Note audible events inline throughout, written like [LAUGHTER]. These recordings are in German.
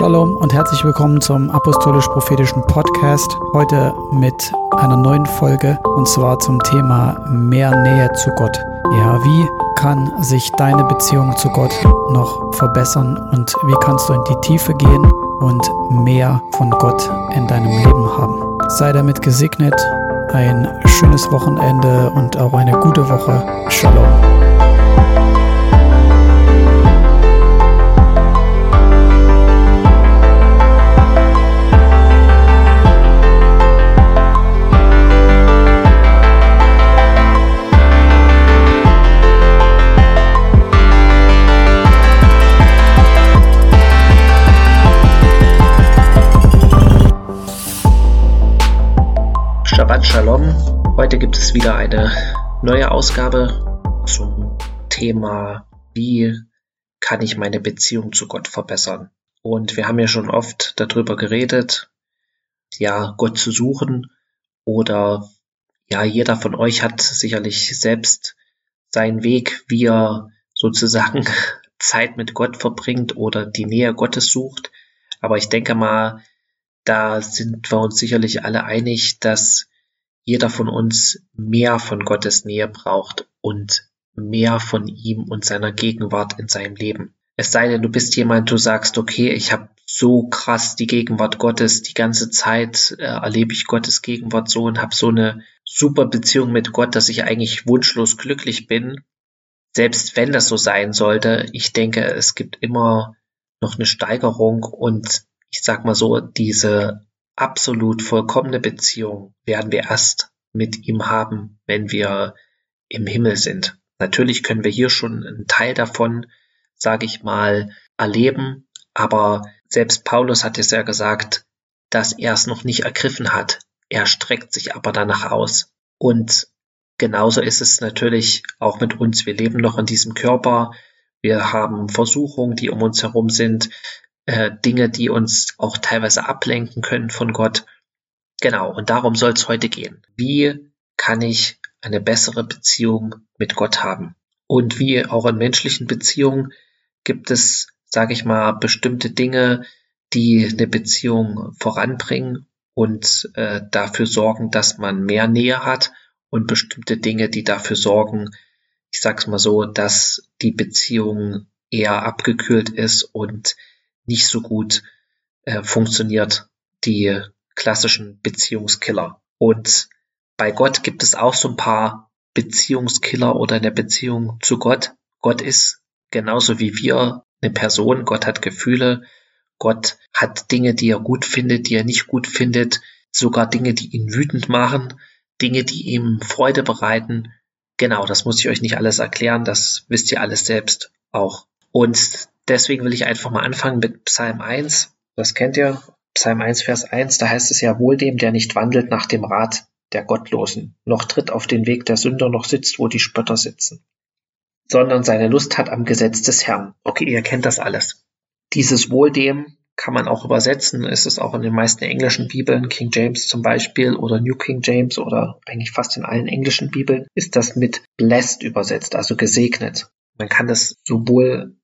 Shalom und herzlich willkommen zum Apostolisch-Prophetischen Podcast. Heute mit einer neuen Folge und zwar zum Thema mehr Nähe zu Gott. Ja, wie kann sich deine Beziehung zu Gott noch verbessern und wie kannst du in die Tiefe gehen und mehr von Gott in deinem Leben haben? Sei damit gesegnet, ein schönes Wochenende und auch eine gute Woche. Shalom. Shalom. Heute gibt es wieder eine neue Ausgabe zum Thema, wie kann ich meine Beziehung zu Gott verbessern. Und wir haben ja schon oft darüber geredet, ja, Gott zu suchen oder ja, jeder von euch hat sicherlich selbst seinen Weg, wie er sozusagen [LAUGHS] Zeit mit Gott verbringt oder die Nähe Gottes sucht. Aber ich denke mal, da sind wir uns sicherlich alle einig, dass jeder von uns mehr von Gottes Nähe braucht und mehr von ihm und seiner Gegenwart in seinem Leben. Es sei denn, du bist jemand, du sagst, okay, ich habe so krass die Gegenwart Gottes, die ganze Zeit äh, erlebe ich Gottes Gegenwart so und habe so eine super Beziehung mit Gott, dass ich eigentlich wunschlos glücklich bin. Selbst wenn das so sein sollte, ich denke, es gibt immer noch eine Steigerung und ich sag mal so, diese absolut vollkommene Beziehung werden wir erst mit ihm haben, wenn wir im Himmel sind. Natürlich können wir hier schon einen Teil davon, sage ich mal, erleben, aber selbst Paulus hat es ja gesagt, dass er es noch nicht ergriffen hat. Er streckt sich aber danach aus. Und genauso ist es natürlich auch mit uns. Wir leben noch in diesem Körper. Wir haben Versuchungen, die um uns herum sind äh, Dinge, die uns auch teilweise ablenken können von Gott. Genau, und darum soll es heute gehen. Wie kann ich eine bessere Beziehung mit Gott haben? Und wie auch in menschlichen Beziehungen gibt es, sage ich mal, bestimmte Dinge, die eine Beziehung voranbringen und äh, dafür sorgen, dass man mehr Nähe hat und bestimmte Dinge, die dafür sorgen, ich sag's mal so, dass die Beziehung eher abgekühlt ist und nicht so gut äh, funktioniert, die klassischen Beziehungskiller. Und bei Gott gibt es auch so ein paar Beziehungskiller oder eine Beziehung zu Gott. Gott ist genauso wie wir eine Person. Gott hat Gefühle. Gott hat Dinge, die er gut findet, die er nicht gut findet. Sogar Dinge, die ihn wütend machen. Dinge, die ihm Freude bereiten. Genau, das muss ich euch nicht alles erklären. Das wisst ihr alles selbst auch. Und deswegen will ich einfach mal anfangen mit Psalm 1. Das kennt ihr. Psalm 1, Vers 1, da heißt es ja wohl dem, der nicht wandelt nach dem Rat der Gottlosen, noch tritt auf den Weg der Sünder, noch sitzt, wo die Spötter sitzen, sondern seine Lust hat am Gesetz des Herrn. Okay, ihr kennt das alles. Dieses Wohl dem kann man auch übersetzen. Es ist auch in den meisten englischen Bibeln, King James zum Beispiel oder New King James oder eigentlich fast in allen englischen Bibeln, ist das mit blessed übersetzt, also gesegnet. Man kann das sowohl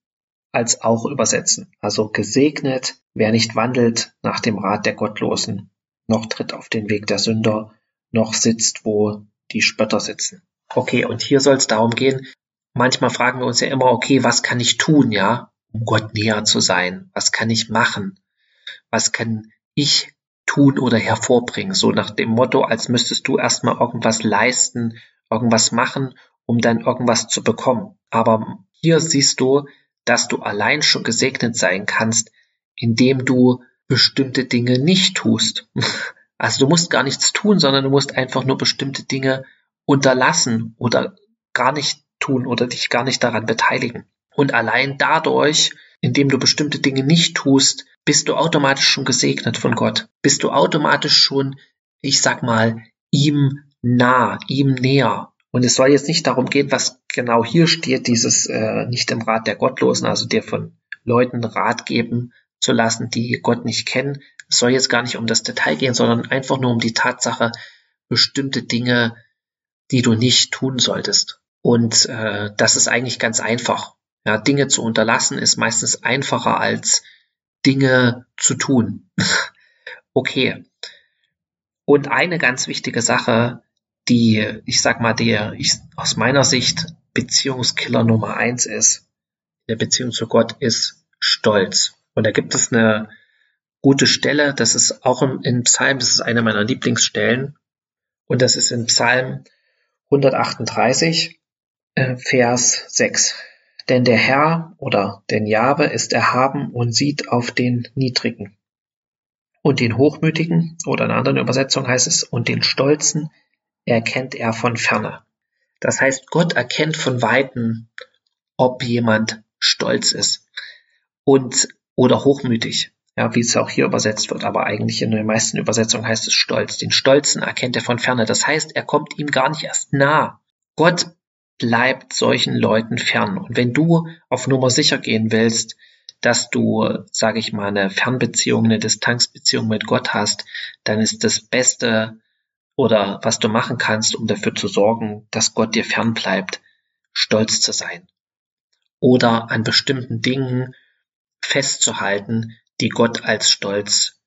als auch übersetzen. Also gesegnet, wer nicht wandelt nach dem Rat der Gottlosen, noch tritt auf den Weg der Sünder, noch sitzt, wo die Spötter sitzen. Okay, und hier soll es darum gehen, manchmal fragen wir uns ja immer, okay, was kann ich tun, ja, um Gott näher zu sein? Was kann ich machen? Was kann ich tun oder hervorbringen? So nach dem Motto, als müsstest du erstmal irgendwas leisten, irgendwas machen, um dann irgendwas zu bekommen. Aber hier siehst du, dass du allein schon gesegnet sein kannst, indem du bestimmte Dinge nicht tust. [LAUGHS] Also du musst gar nichts tun, sondern du musst einfach nur bestimmte Dinge unterlassen oder gar nicht tun oder dich gar nicht daran beteiligen. Und allein dadurch, indem du bestimmte Dinge nicht tust, bist du automatisch schon gesegnet von Gott. Bist du automatisch schon, ich sag mal, ihm nah, ihm näher. Und es soll jetzt nicht darum gehen, was genau hier steht, dieses äh, nicht im Rat der Gottlosen, also dir von Leuten Rat geben zu lassen, die Gott nicht kennen. Es soll jetzt gar nicht um das Detail gehen, sondern einfach nur um die Tatsache, bestimmte Dinge, die du nicht tun solltest. Und äh, das ist eigentlich ganz einfach. Ja, Dinge zu unterlassen ist meistens einfacher als Dinge zu tun. [LAUGHS] okay. Und eine ganz wichtige Sache, die, ich sag mal, der ich, aus meiner Sicht Beziehungskiller Nummer eins ist, in der Beziehung zu Gott, ist Stolz. Und da gibt es eine gute Stelle, das ist auch im, im Psalm, das ist eine meiner Lieblingsstellen. Und das ist in Psalm 138, äh, Vers 6. Denn der Herr oder den Jahwe ist erhaben und sieht auf den Niedrigen. Und den Hochmütigen, oder in einer anderen Übersetzung heißt es, und den Stolzen erkennt er von ferne. Das heißt, Gott erkennt von Weitem, ob jemand stolz ist und oder hochmütig, ja, wie es auch hier übersetzt wird, aber eigentlich in den meisten Übersetzungen heißt es Stolz. Den Stolzen erkennt er von ferne. Das heißt, er kommt ihm gar nicht erst nah. Gott bleibt solchen Leuten fern. Und wenn du auf Nummer sicher gehen willst, dass du, sage ich mal, eine Fernbeziehung, eine Distanzbeziehung mit Gott hast, dann ist das Beste oder was du machen kannst, um dafür zu sorgen, dass Gott dir fern bleibt, stolz zu sein. Oder an bestimmten Dingen festzuhalten, die Gott als Stolz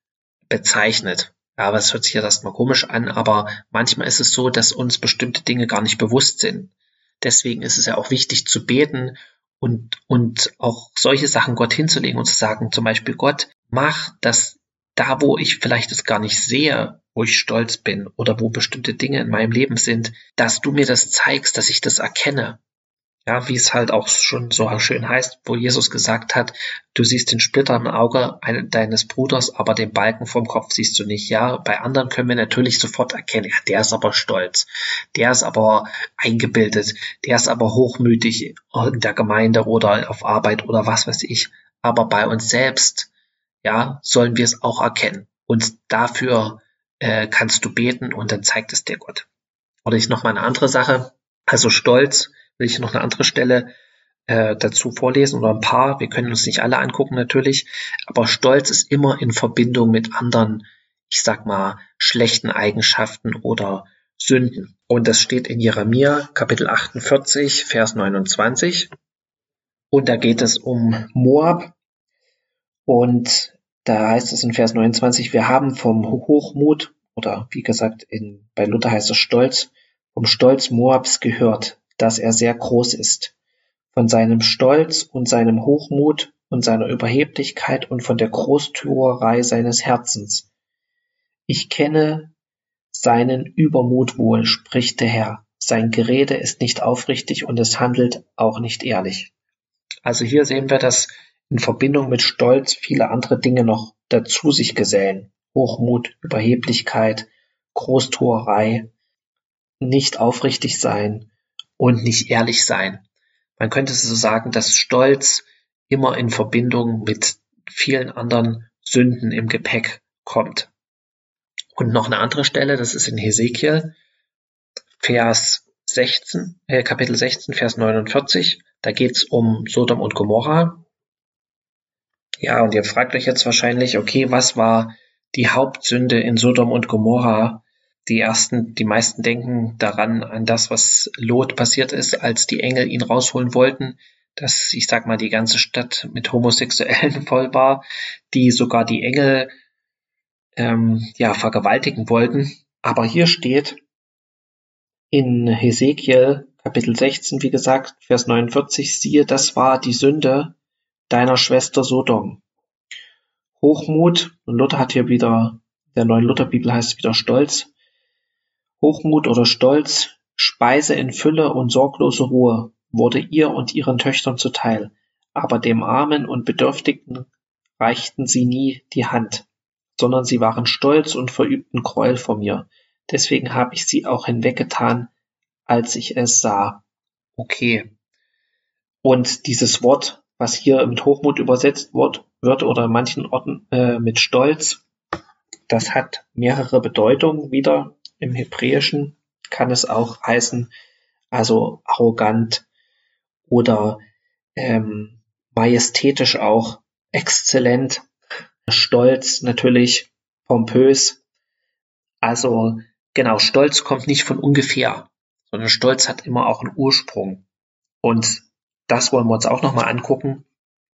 bezeichnet. Ja, aber es hört sich ja erstmal komisch an, aber manchmal ist es so, dass uns bestimmte Dinge gar nicht bewusst sind. Deswegen ist es ja auch wichtig zu beten und, und auch solche Sachen Gott hinzulegen und zu sagen, zum Beispiel Gott, mach, dass da, wo ich vielleicht es gar nicht sehe, wo ich stolz bin oder wo bestimmte Dinge in meinem Leben sind, dass du mir das zeigst, dass ich das erkenne. Ja, wie es halt auch schon so schön heißt, wo Jesus gesagt hat, du siehst den Splitter im Auge deines Bruders, aber den Balken vom Kopf siehst du nicht. Ja, bei anderen können wir natürlich sofort erkennen, ja, der ist aber stolz, der ist aber eingebildet, der ist aber hochmütig in der Gemeinde oder auf Arbeit oder was weiß ich. Aber bei uns selbst, ja, sollen wir es auch erkennen. Und dafür äh, kannst du beten und dann zeigt es dir Gott. Oder ich noch mal eine andere Sache. Also Stolz will ich noch eine andere Stelle äh, dazu vorlesen oder ein paar. Wir können uns nicht alle angucken natürlich, aber Stolz ist immer in Verbindung mit anderen, ich sag mal, schlechten Eigenschaften oder Sünden. Und das steht in Jeremia Kapitel 48, Vers 29. Und da geht es um Moab. Und da heißt es in Vers 29, wir haben vom Hochmut oder wie gesagt in, bei Luther heißt es Stolz, vom Stolz Moabs gehört dass er sehr groß ist, von seinem Stolz und seinem Hochmut und seiner Überheblichkeit und von der Großtuerei seines Herzens. Ich kenne seinen Übermut wohl, spricht der Herr. Sein Gerede ist nicht aufrichtig und es handelt auch nicht ehrlich. Also hier sehen wir, dass in Verbindung mit Stolz viele andere Dinge noch dazu sich gesellen. Hochmut, Überheblichkeit, Großtuerei, nicht aufrichtig sein, und nicht ehrlich sein. Man könnte so sagen, dass Stolz immer in Verbindung mit vielen anderen Sünden im Gepäck kommt. Und noch eine andere Stelle, das ist in Hesekiel, Vers 16, äh, Kapitel 16, Vers 49. Da geht's um Sodom und Gomorra. Ja, und ihr fragt euch jetzt wahrscheinlich, okay, was war die Hauptsünde in Sodom und Gomorra? die ersten, die meisten denken daran, an das, was Lot passiert ist, als die Engel ihn rausholen wollten, dass, ich sag mal, die ganze Stadt mit Homosexuellen [LAUGHS] voll war, die sogar die Engel, ähm, ja, vergewaltigen wollten. Aber hier steht in Hesekiel Kapitel 16, wie gesagt, Vers 49, siehe, das war die Sünde deiner Schwester Sodom. Hochmut, und Luther hat hier wieder, der neuen Lutherbibel heißt wieder Stolz, Hochmut oder Stolz, Speise in Fülle und sorglose Ruhe wurde ihr und ihren Töchtern zuteil, aber dem Armen und Bedürftigen reichten sie nie die Hand, sondern sie waren stolz und verübten Gräuel vor mir. Deswegen habe ich sie auch hinweggetan, als ich es sah. Okay. Und dieses Wort, was hier mit Hochmut übersetzt wird, wird oder in manchen Orten äh, mit Stolz, das hat mehrere Bedeutungen wieder. Im Hebräischen kann es auch heißen, also arrogant oder ähm, majestätisch auch, exzellent, stolz natürlich, pompös. Also genau, Stolz kommt nicht von ungefähr, sondern Stolz hat immer auch einen Ursprung. Und das wollen wir uns auch nochmal angucken.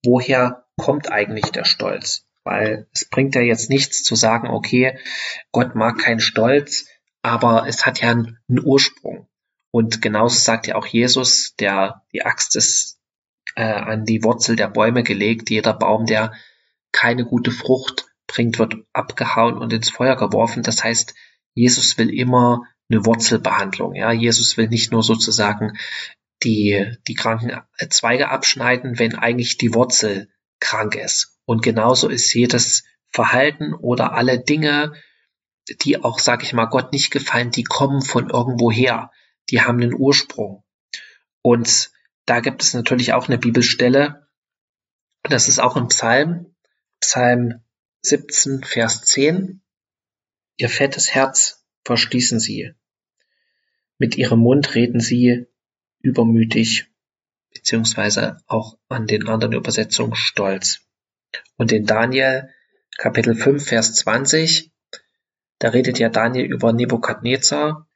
Woher kommt eigentlich der Stolz? weil es bringt ja jetzt nichts zu sagen, okay, Gott mag keinen Stolz, aber es hat ja einen Ursprung. Und genauso sagt ja auch Jesus, der die Axt ist äh, an die Wurzel der Bäume gelegt. Jeder Baum, der keine gute Frucht bringt, wird abgehauen und ins Feuer geworfen. Das heißt, Jesus will immer eine Wurzelbehandlung. Ja, Jesus will nicht nur sozusagen die, die kranken Zweige abschneiden, wenn eigentlich die Wurzel krank ist. Und genauso ist jedes Verhalten oder alle Dinge, die auch, sag ich mal, Gott nicht gefallen, die kommen von irgendwoher. Die haben einen Ursprung. Und da gibt es natürlich auch eine Bibelstelle. Das ist auch ein Psalm. Psalm 17, Vers 10. Ihr fettes Herz verschließen sie. Mit ihrem Mund reden sie übermütig, beziehungsweise auch an den anderen Übersetzungen stolz. Und in Daniel Kapitel 5, Vers 20, da redet ja Daniel über Nebukadnezar,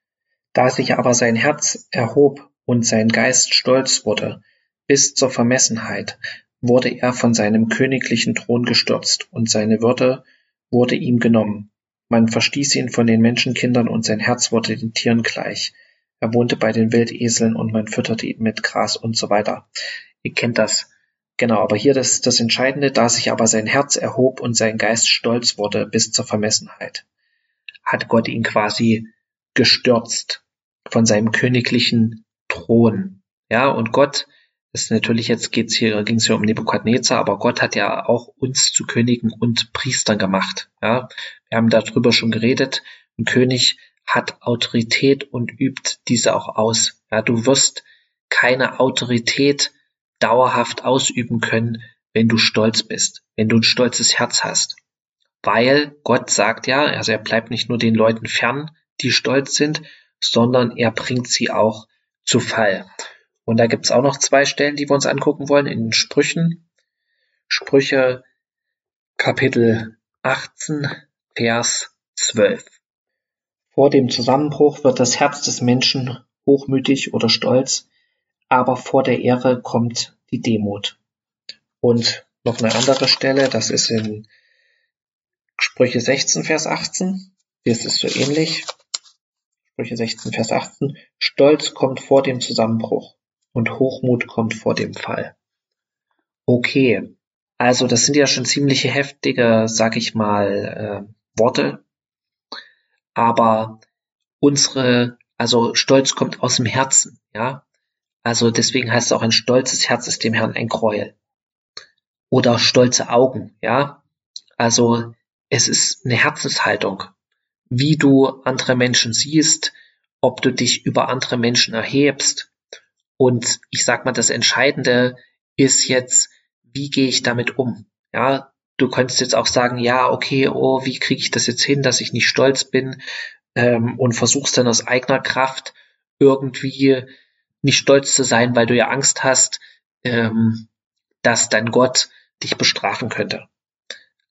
da sich aber sein Herz erhob und sein Geist stolz wurde, bis zur Vermessenheit, wurde er von seinem königlichen Thron gestürzt, und seine Würde wurde ihm genommen. Man verstieß ihn von den Menschenkindern, und sein Herz wurde den Tieren gleich. Er wohnte bei den Wildeseln, und man fütterte ihn mit Gras und so weiter. Ihr kennt das. Genau, aber hier das, das Entscheidende, da sich aber sein Herz erhob und sein Geist stolz wurde bis zur Vermessenheit, hat Gott ihn quasi gestürzt von seinem königlichen Thron. Ja, und Gott ist natürlich jetzt geht's hier, ging es hier um Nebukadnezar, aber Gott hat ja auch uns zu Königen und Priestern gemacht. Ja, wir haben darüber schon geredet. Ein König hat Autorität und übt diese auch aus. Ja, du wirst keine Autorität dauerhaft ausüben können, wenn du stolz bist, wenn du ein stolzes Herz hast. Weil Gott sagt ja, also er bleibt nicht nur den Leuten fern, die stolz sind, sondern er bringt sie auch zu Fall. Und da gibt's auch noch zwei Stellen, die wir uns angucken wollen in den Sprüchen. Sprüche Kapitel 18, Vers 12. Vor dem Zusammenbruch wird das Herz des Menschen hochmütig oder stolz, aber vor der Ehre kommt die Demut. Und noch eine andere Stelle, das ist in Sprüche 16, Vers 18. Hier ist es so ähnlich. Sprüche 16, Vers 18. Stolz kommt vor dem Zusammenbruch und Hochmut kommt vor dem Fall. Okay, also das sind ja schon ziemliche heftige, sag ich mal, äh, Worte. Aber unsere, also Stolz kommt aus dem Herzen, ja. Also deswegen heißt es auch ein stolzes Herz ist dem Herrn ein Gräuel. Oder stolze Augen, ja. Also es ist eine Herzenshaltung, wie du andere Menschen siehst, ob du dich über andere Menschen erhebst. Und ich sag mal, das Entscheidende ist jetzt, wie gehe ich damit um? Ja, du könntest jetzt auch sagen, ja, okay, oh, wie kriege ich das jetzt hin, dass ich nicht stolz bin ähm, und versuchst dann aus eigener Kraft irgendwie nicht stolz zu sein, weil du ja Angst hast, ähm, dass dein Gott dich bestrafen könnte.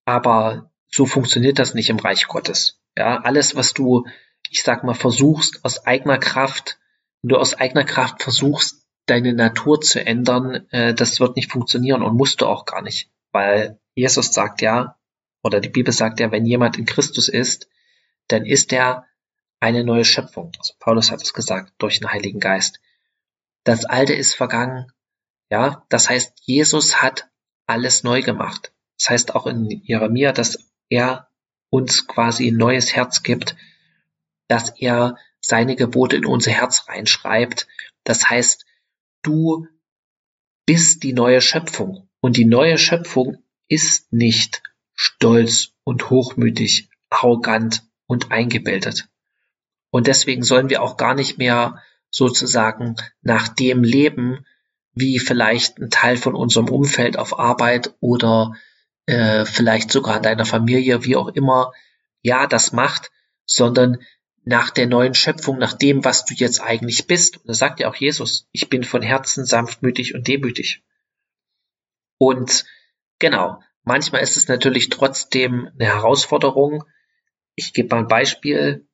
Aber so funktioniert das nicht im Reich Gottes. Ja, alles, was du, ich sag mal, versuchst aus eigener Kraft, wenn du aus eigener Kraft versuchst, deine Natur zu ändern, äh, das wird nicht funktionieren und musst du auch gar nicht. Weil Jesus sagt ja, oder die Bibel sagt ja, wenn jemand in Christus ist, dann ist er eine neue Schöpfung. Also Paulus hat es gesagt, durch den Heiligen Geist. Das Alte ist vergangen. Ja, das heißt, Jesus hat alles neu gemacht. Das heißt auch in Jeremia, dass er uns quasi ein neues Herz gibt, dass er seine Gebote in unser Herz reinschreibt. Das heißt, du bist die neue Schöpfung. Und die neue Schöpfung ist nicht stolz und hochmütig, arrogant und eingebildet. Und deswegen sollen wir auch gar nicht mehr sozusagen nach dem leben, wie vielleicht ein Teil von unserem Umfeld auf Arbeit oder äh, vielleicht sogar in deiner Familie, wie auch immer, ja, das macht, sondern nach der neuen Schöpfung, nach dem, was du jetzt eigentlich bist. Und da sagt ja auch Jesus, ich bin von Herzen sanftmütig und demütig. Und genau, manchmal ist es natürlich trotzdem eine Herausforderung. Ich gebe mal ein Beispiel.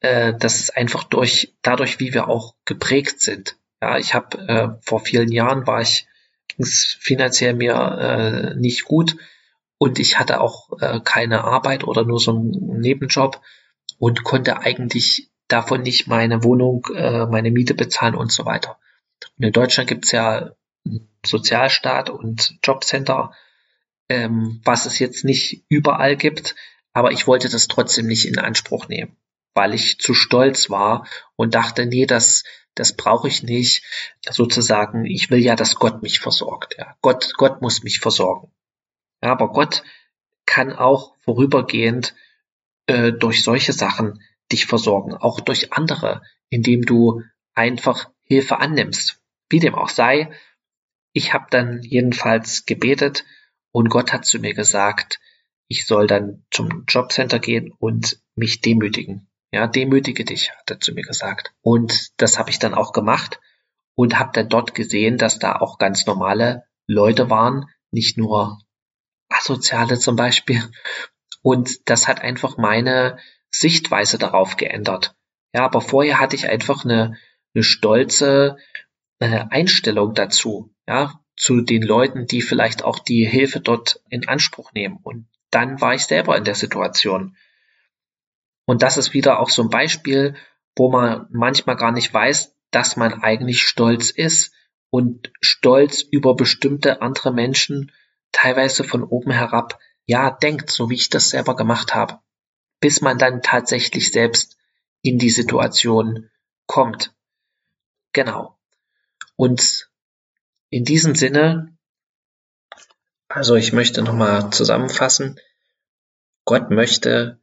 Äh, das ist einfach durch, dadurch, wie wir auch geprägt sind. Ja, ich habe äh, vor vielen Jahren war ich, ging es finanziell mir äh, nicht gut und ich hatte auch äh, keine Arbeit oder nur so einen Nebenjob und konnte eigentlich davon nicht meine Wohnung, äh, meine Miete bezahlen und so weiter. Und in Deutschland gibt's ja Sozialstaat und Jobcenter, ähm, was es jetzt nicht überall gibt, aber ich wollte das trotzdem nicht in Anspruch nehmen, weil ich zu stolz war und dachte, nee, das, das brauche ich nicht. Sozusagen, ich will ja, dass Gott mich versorgt. Ja. Gott, Gott muss mich versorgen. Ja, aber Gott kann auch vorübergehend äh, durch solche Sachen dich versorgen, auch durch andere, indem du einfach Hilfe annimmst. Wie dem auch sei, ich habe dann jedenfalls gebetet und Gott hat zu mir gesagt, ich soll dann zum Jobcenter gehen und mich demütigen. Ja, demütige dich, hat er zu mir gesagt. Und das habe ich dann auch gemacht und habe dann dort gesehen, dass da auch ganz normale Leute waren, nicht nur Asoziale zum Beispiel. Und das hat einfach meine Sichtweise darauf geändert. Ja, aber vorher hatte ich einfach eine, eine stolze äh, Einstellung dazu, ja, zu den Leuten, die vielleicht auch die Hilfe dort in Anspruch nehmen. Und dann war ich selber in der Situation. Und das ist wieder auch so ein Beispiel, wo man manchmal gar nicht weiß, dass man eigentlich stolz ist und stolz über bestimmte andere Menschen teilweise von oben herab ja denkt, so wie ich das selber gemacht habe, bis man dann tatsächlich selbst in die Situation kommt. Genau. Und in diesem Sinne, also ich möchte nochmal zusammenfassen, Gott möchte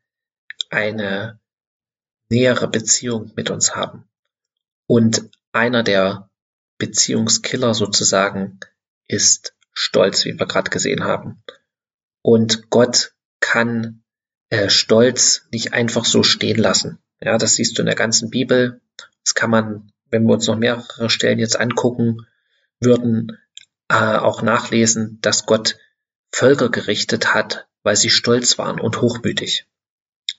eine nähere Beziehung mit uns haben. Und einer der Beziehungskiller sozusagen ist Stolz, wie wir gerade gesehen haben. Und Gott kann äh, Stolz nicht einfach so stehen lassen. Ja, das siehst du in der ganzen Bibel. Das kann man, wenn wir uns noch mehrere Stellen jetzt angucken würden, äh, auch nachlesen, dass Gott Völker gerichtet hat, weil sie stolz waren und hochmütig.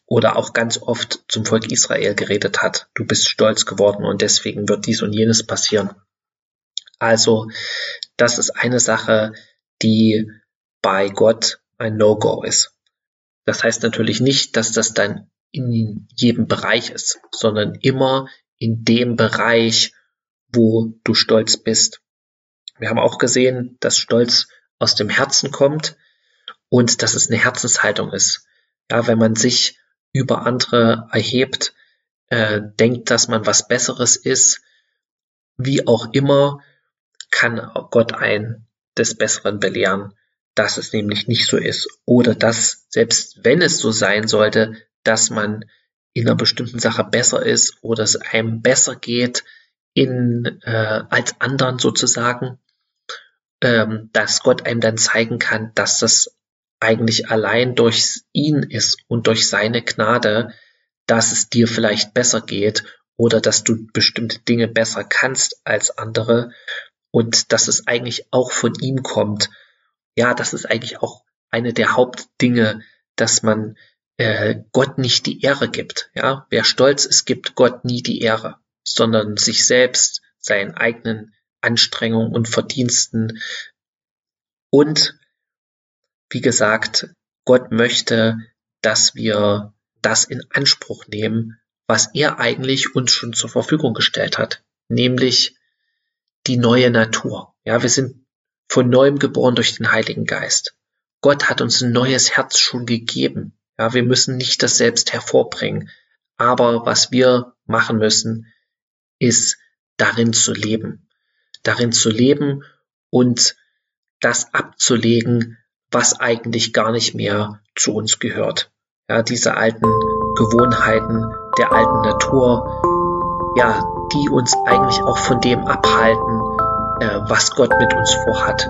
Oder auch ganz oft zum Volk Israel geredet hat, du bist stolz geworden und deswegen wird dies und jenes passieren. Also, das ist eine Sache, die bei Gott ein No-Go ist. Das heißt natürlich nicht, dass das dann in jedem Bereich ist, sondern immer in dem Bereich, wo du stolz bist. Wir haben auch gesehen, dass Stolz aus dem Herzen kommt und dass es eine Herzenshaltung ist. Ja, wenn man sich über andere erhebt, äh, denkt, dass man was Besseres ist, wie auch immer, kann Gott einen des Besseren belehren, dass es nämlich nicht so ist. Oder dass, selbst wenn es so sein sollte, dass man in einer bestimmten Sache besser ist oder es einem besser geht in, äh, als anderen sozusagen, ähm, dass Gott einem dann zeigen kann, dass das eigentlich allein durch ihn ist und durch seine Gnade, dass es dir vielleicht besser geht oder dass du bestimmte Dinge besser kannst als andere und dass es eigentlich auch von ihm kommt. Ja, das ist eigentlich auch eine der Hauptdinge, dass man äh, Gott nicht die Ehre gibt. Ja, wer stolz ist, gibt Gott nie die Ehre, sondern sich selbst, seinen eigenen Anstrengungen und Verdiensten. Und wie gesagt, Gott möchte, dass wir das in Anspruch nehmen, was er eigentlich uns schon zur Verfügung gestellt hat, nämlich die neue Natur. Ja, wir sind von neuem geboren durch den Heiligen Geist. Gott hat uns ein neues Herz schon gegeben. Ja, wir müssen nicht das selbst hervorbringen. Aber was wir machen müssen, ist darin zu leben. Darin zu leben und das abzulegen, was eigentlich gar nicht mehr zu uns gehört. Ja, diese alten Gewohnheiten der alten Natur, ja, die uns eigentlich auch von dem abhalten, äh, was Gott mit uns vorhat.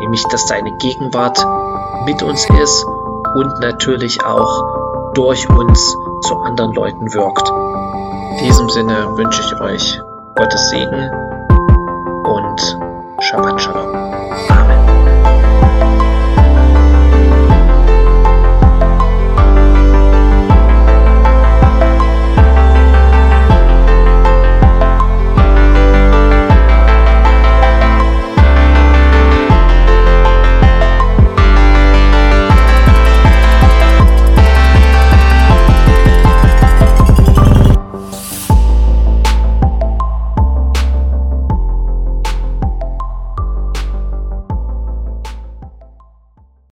Nämlich, dass seine Gegenwart mit uns ist und natürlich auch durch uns zu anderen Leuten wirkt. In diesem Sinne wünsche ich euch Gottes Segen Shabbat Shalom.